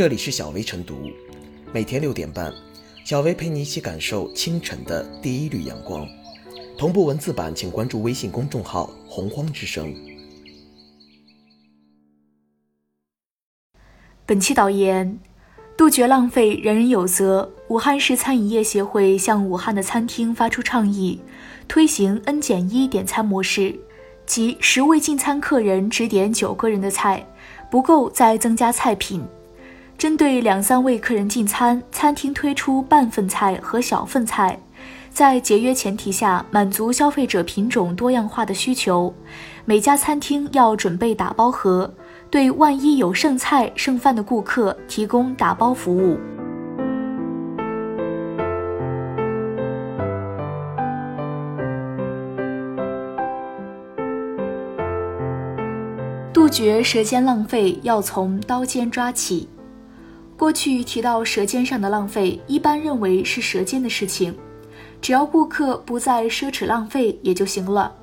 这里是小薇晨读，每天六点半，小薇陪你一起感受清晨的第一缕阳光。同步文字版，请关注微信公众号“洪荒之声”。本期导言：杜绝浪费，人人有责。武汉市餐饮业协会向武汉的餐厅发出倡议，推行 N 减一点餐模式，即十位进餐客人只点九个人的菜，不够再增加菜品。针对两三位客人进餐，餐厅推出半份菜和小份菜，在节约前提下满足消费者品种多样化的需求。每家餐厅要准备打包盒，对万一有剩菜剩饭的顾客提供打包服务。杜绝舌尖浪费，要从刀尖抓起。过去提到舌尖上的浪费，一般认为是舌尖的事情，只要顾客不再奢侈浪费也就行了。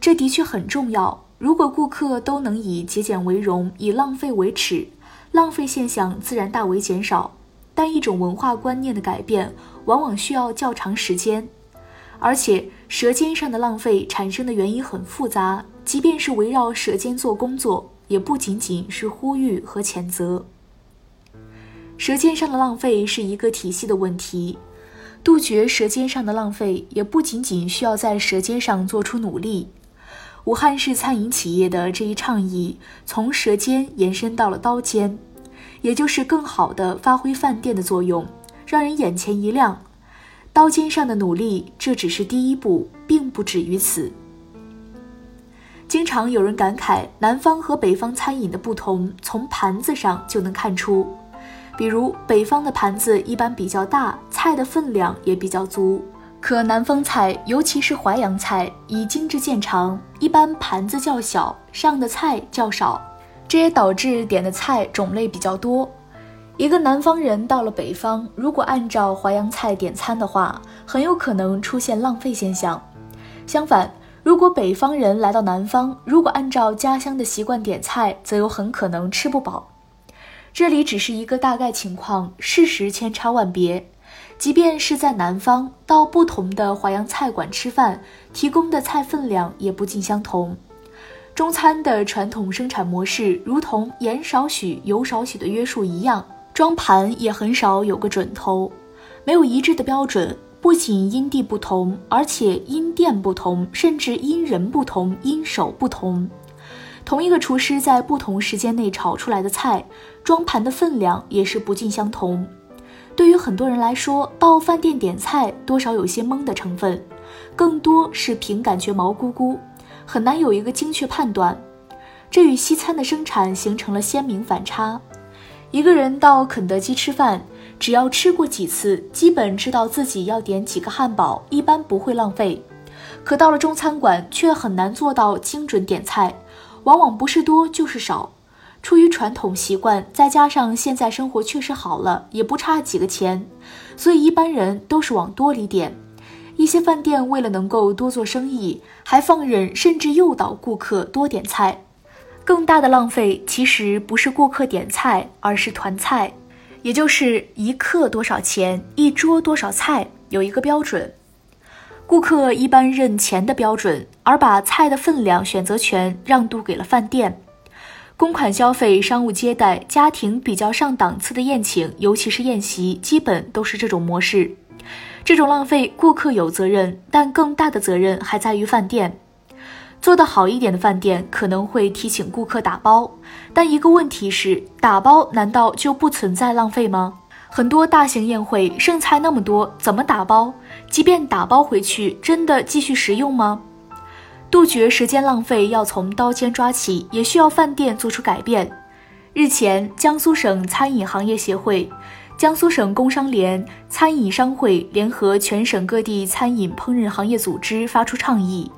这的确很重要。如果顾客都能以节俭为荣，以浪费为耻，浪费现象自然大为减少。但一种文化观念的改变，往往需要较长时间，而且舌尖上的浪费产生的原因很复杂。即便是围绕舌尖做工作，也不仅仅是呼吁和谴责。舌尖上的浪费是一个体系的问题，杜绝舌尖上的浪费，也不仅仅需要在舌尖上做出努力。武汉市餐饮企业的这一倡议，从舌尖延伸到了刀尖，也就是更好的发挥饭店的作用，让人眼前一亮。刀尖上的努力，这只是第一步，并不止于此。经常有人感慨，南方和北方餐饮的不同，从盘子上就能看出。比如，北方的盘子一般比较大，菜的分量也比较足；可南方菜，尤其是淮扬菜，以精致见长，一般盘子较小，上的菜较少，这也导致点的菜种类比较多。一个南方人到了北方，如果按照淮扬菜点餐的话，很有可能出现浪费现象。相反，如果北方人来到南方，如果按照家乡的习惯点菜，则有很可能吃不饱。这里只是一个大概情况，事实千差万别。即便是在南方，到不同的淮扬菜馆吃饭，提供的菜分量也不尽相同。中餐的传统生产模式，如同盐少许、油少许的约束一样，装盘也很少有个准头，没有一致的标准。不仅因地不同，而且因店不同，甚至因人不同，因手不同。同一个厨师在不同时间内炒出来的菜，装盘的分量也是不尽相同。对于很多人来说，到饭店点菜多少有些蒙的成分，更多是凭感觉毛估估，很难有一个精确判断。这与西餐的生产形成了鲜明反差。一个人到肯德基吃饭。只要吃过几次，基本知道自己要点几个汉堡，一般不会浪费。可到了中餐馆，却很难做到精准点菜，往往不是多就是少。出于传统习惯，再加上现在生活确实好了，也不差几个钱，所以一般人都是往多里点。一些饭店为了能够多做生意，还放任甚至诱导顾客多点菜。更大的浪费其实不是顾客点菜，而是团菜。也就是一客多少钱，一桌多少菜，有一个标准。顾客一般认钱的标准，而把菜的分量、选择权让渡给了饭店。公款消费、商务接待、家庭比较上档次的宴请，尤其是宴席，基本都是这种模式。这种浪费，顾客有责任，但更大的责任还在于饭店。做得好一点的饭店可能会提醒顾客打包，但一个问题是，打包难道就不存在浪费吗？很多大型宴会剩菜那么多，怎么打包？即便打包回去，真的继续食用吗？杜绝时间浪费要从刀尖抓起，也需要饭店做出改变。日前，江苏省餐饮行业协会、江苏省工商联、餐饮商会联合全省各地餐饮烹饪行业组织发出倡议。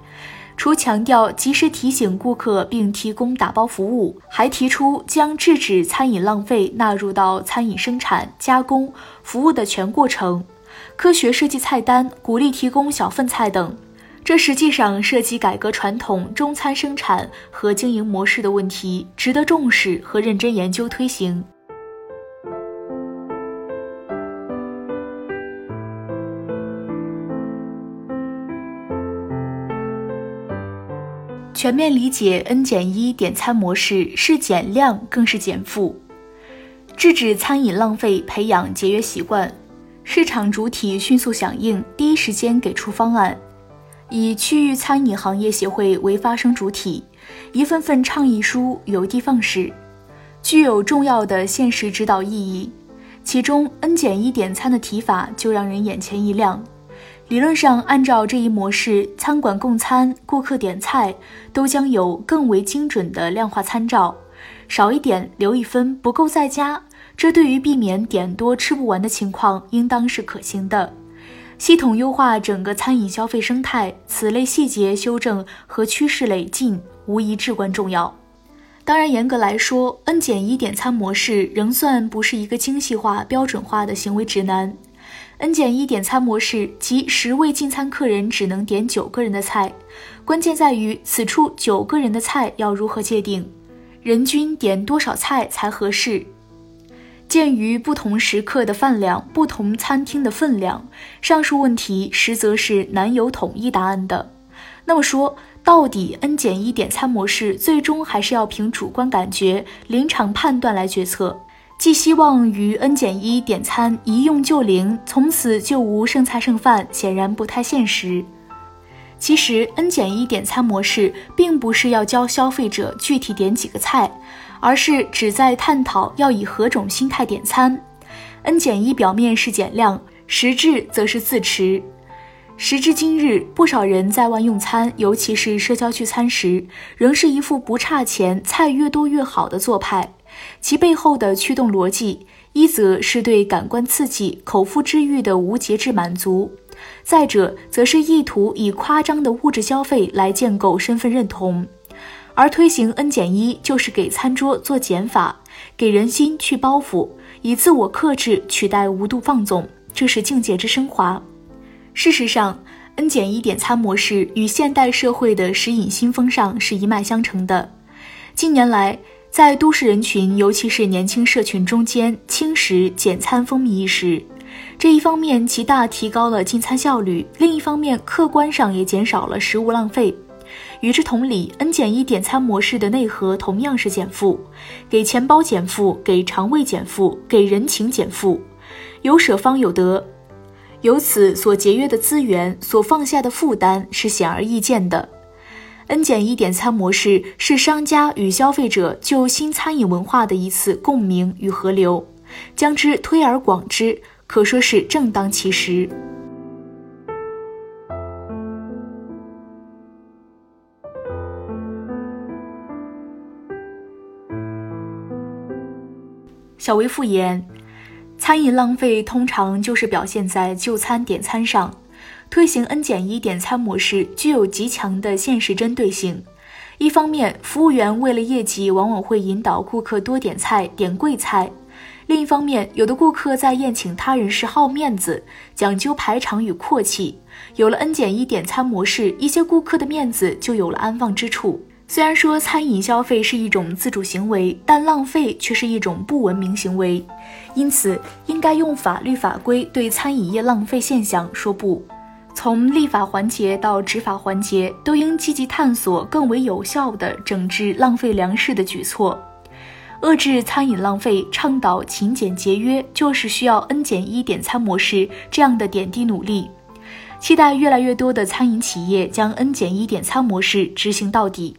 除强调及时提醒顾客并提供打包服务，还提出将制止餐饮浪费纳入到餐饮生产、加工、服务的全过程，科学设计菜单，鼓励提供小份菜等。这实际上涉及改革传统中餐生产和经营模式的问题，值得重视和认真研究推行。全面理解 N 减一点餐模式是减量更是减负，制止餐饮浪费，培养节约习惯。市场主体迅速响应，第一时间给出方案。以区域餐饮行业协会为发声主体，一份份倡议书邮递放矢，具有重要的现实指导意义。其中 N 减一点餐的提法就让人眼前一亮。理论上，按照这一模式，餐馆供餐、顾客点菜都将有更为精准的量化参照，少一点留一分，不够再加。这对于避免点多吃不完的情况，应当是可行的。系统优化整个餐饮消费生态，此类细节修正和趋势累进，无疑至关重要。当然，严格来说，N 减一点餐模式仍算不是一个精细化、标准化的行为指南。N 减一点餐模式即十位进餐客人只能点九个人的菜，关键在于此处九个人的菜要如何界定，人均点多少菜才合适？鉴于不同食客的饭量、不同餐厅的分量，上述问题实则是难有统一答案的。那么说，到底 N 减一点餐模式最终还是要凭主观感觉、临场判断来决策？寄希望于 N 减一点餐一用就灵，从此就无剩菜剩饭，显然不太现实。其实，N 减一点餐模式并不是要教消费者具体点几个菜，而是旨在探讨要以何种心态点餐。N 减一表面是减量，实质则是自持。时至今日，不少人在外用餐，尤其是社交聚餐时，仍是一副不差钱、菜越多越好的做派。其背后的驱动逻辑，一则是对感官刺激、口腹之欲的无节制满足；再者，则是意图以夸张的物质消费来建构身份认同。而推行 N 减一，就是给餐桌做减法，给人心去包袱，以自我克制取代无度放纵，这是境界之升华。事实上，N 减一点餐模式与现代社会的食饮新风尚是一脉相承的。近年来，在都市人群，尤其是年轻社群中间，轻食简餐风靡一时。这一方面极大提高了进餐效率，另一方面客观上也减少了食物浪费。与之同理，N 减一点餐模式的内核同样是减负，给钱包减负，给肠胃减负，给人情减负。有舍方有得，由此所节约的资源，所放下的负担是显而易见的。N 减一点餐模式是商家与消费者就新餐饮文化的一次共鸣与合流，将之推而广之，可说是正当其时。小薇复言，餐饮浪费通常就是表现在就餐点餐上。推行 N 减一点餐模式具有极强的现实针对性。一方面，服务员为了业绩，往往会引导顾客多点菜、点贵菜；另一方面，有的顾客在宴请他人时好面子，讲究排场与阔气。有了 N 减一点餐模式，一些顾客的面子就有了安放之处。虽然说餐饮消费是一种自主行为，但浪费却是一种不文明行为，因此应该用法律法规对餐饮业浪费现象说不。从立法环节到执法环节，都应积极探索更为有效的整治浪费粮食的举措，遏制餐饮浪费，倡导勤俭节约，就是需要 N 减一点餐模式这样的点滴努力。期待越来越多的餐饮企业将 N 减一点餐模式执行到底。